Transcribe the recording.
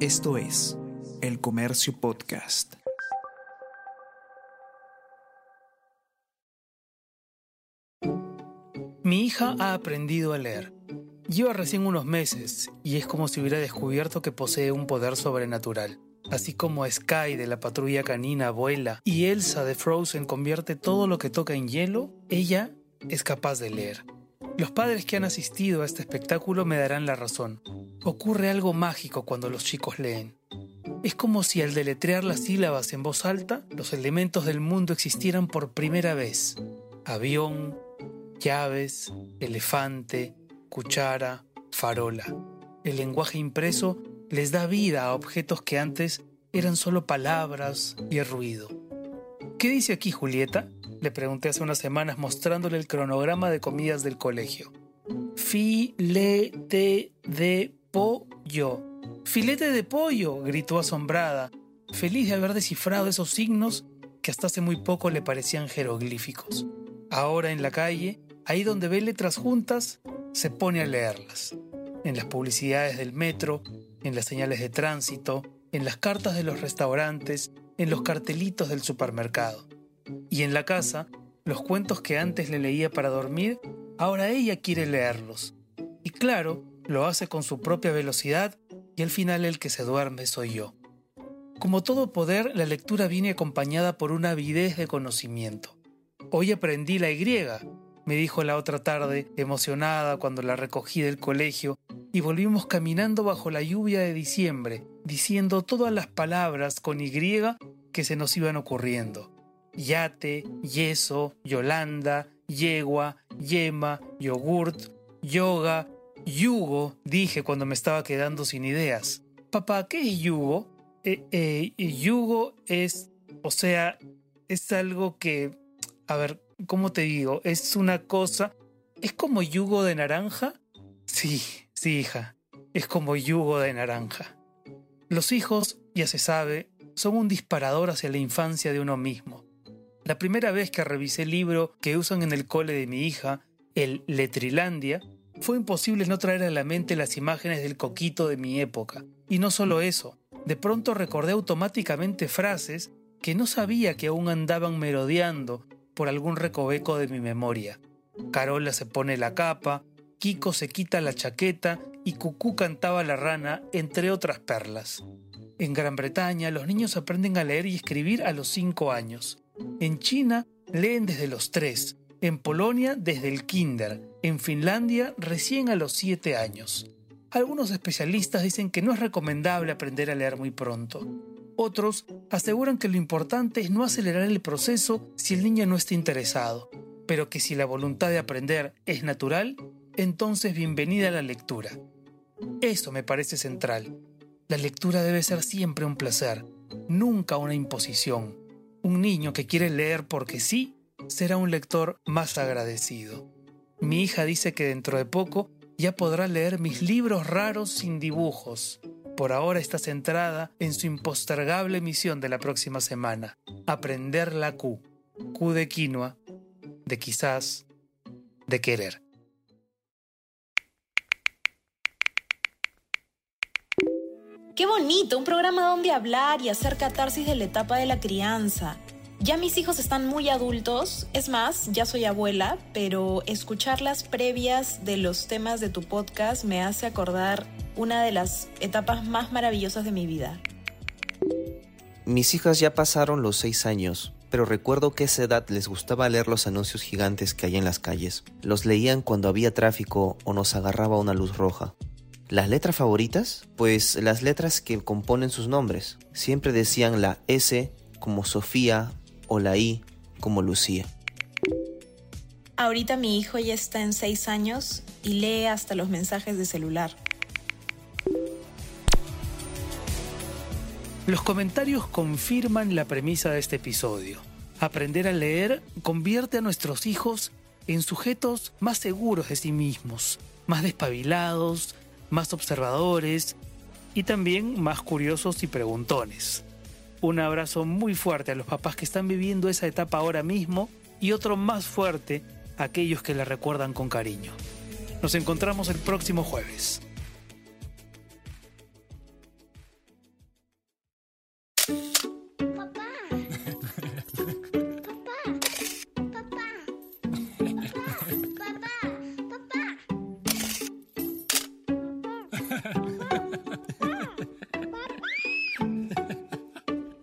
Esto es El Comercio Podcast. Mi hija ha aprendido a leer. Lleva recién unos meses y es como si hubiera descubierto que posee un poder sobrenatural. Así como Sky de la patrulla canina vuela y Elsa de Frozen convierte todo lo que toca en hielo, ella es capaz de leer. Los padres que han asistido a este espectáculo me darán la razón. Ocurre algo mágico cuando los chicos leen. Es como si al deletrear las sílabas en voz alta, los elementos del mundo existieran por primera vez. Avión, llaves, elefante, cuchara, farola. El lenguaje impreso les da vida a objetos que antes eran solo palabras y ruido. ¿Qué dice aquí Julieta? Le pregunté hace unas semanas mostrándole el cronograma de comidas del colegio. Filete de pollo. Filete de pollo, gritó asombrada, feliz de haber descifrado esos signos que hasta hace muy poco le parecían jeroglíficos. Ahora en la calle, ahí donde ve letras juntas, se pone a leerlas. En las publicidades del metro, en las señales de tránsito, en las cartas de los restaurantes, en los cartelitos del supermercado. Y en la casa, los cuentos que antes le leía para dormir, ahora ella quiere leerlos. Y claro, lo hace con su propia velocidad y al final el que se duerme soy yo. Como todo poder, la lectura viene acompañada por una avidez de conocimiento. Hoy aprendí la Y, me dijo la otra tarde, emocionada cuando la recogí del colegio, y volvimos caminando bajo la lluvia de diciembre, diciendo todas las palabras con Y que se nos iban ocurriendo. Yate, yeso, Yolanda, yegua, yema, yogurt, yoga, yugo, dije cuando me estaba quedando sin ideas. Papá, ¿qué es yugo? Eh, eh, yugo es, o sea, es algo que, a ver, ¿cómo te digo? Es una cosa, es como yugo de naranja. Sí, sí, hija, es como yugo de naranja. Los hijos, ya se sabe, son un disparador hacia la infancia de uno mismo. La primera vez que revisé el libro que usan en el cole de mi hija, el Letrilandia, fue imposible no traer a la mente las imágenes del coquito de mi época. Y no solo eso, de pronto recordé automáticamente frases que no sabía que aún andaban merodeando por algún recoveco de mi memoria. Carola se pone la capa, Kiko se quita la chaqueta y Cucú cantaba la rana, entre otras perlas. En Gran Bretaña los niños aprenden a leer y escribir a los 5 años. En China leen desde los 3, en Polonia desde el kinder, en Finlandia recién a los 7 años. Algunos especialistas dicen que no es recomendable aprender a leer muy pronto. Otros aseguran que lo importante es no acelerar el proceso si el niño no está interesado, pero que si la voluntad de aprender es natural, entonces bienvenida a la lectura. Eso me parece central. La lectura debe ser siempre un placer, nunca una imposición. Un niño que quiere leer porque sí será un lector más agradecido. Mi hija dice que dentro de poco ya podrá leer mis libros raros sin dibujos. Por ahora está centrada en su impostergable misión de la próxima semana, aprender la Q. Q de quinoa, de quizás, de querer. Qué bonito, un programa donde hablar y hacer catarsis de la etapa de la crianza. Ya mis hijos están muy adultos, es más, ya soy abuela, pero escuchar las previas de los temas de tu podcast me hace acordar una de las etapas más maravillosas de mi vida. Mis hijas ya pasaron los seis años, pero recuerdo que a esa edad les gustaba leer los anuncios gigantes que hay en las calles. Los leían cuando había tráfico o nos agarraba una luz roja. ¿Las letras favoritas? Pues las letras que componen sus nombres. Siempre decían la S como Sofía o la I como Lucía. Ahorita mi hijo ya está en seis años y lee hasta los mensajes de celular. Los comentarios confirman la premisa de este episodio. Aprender a leer convierte a nuestros hijos en sujetos más seguros de sí mismos, más despabilados, más observadores y también más curiosos y preguntones. Un abrazo muy fuerte a los papás que están viviendo esa etapa ahora mismo y otro más fuerte a aquellos que la recuerdan con cariño. Nos encontramos el próximo jueves.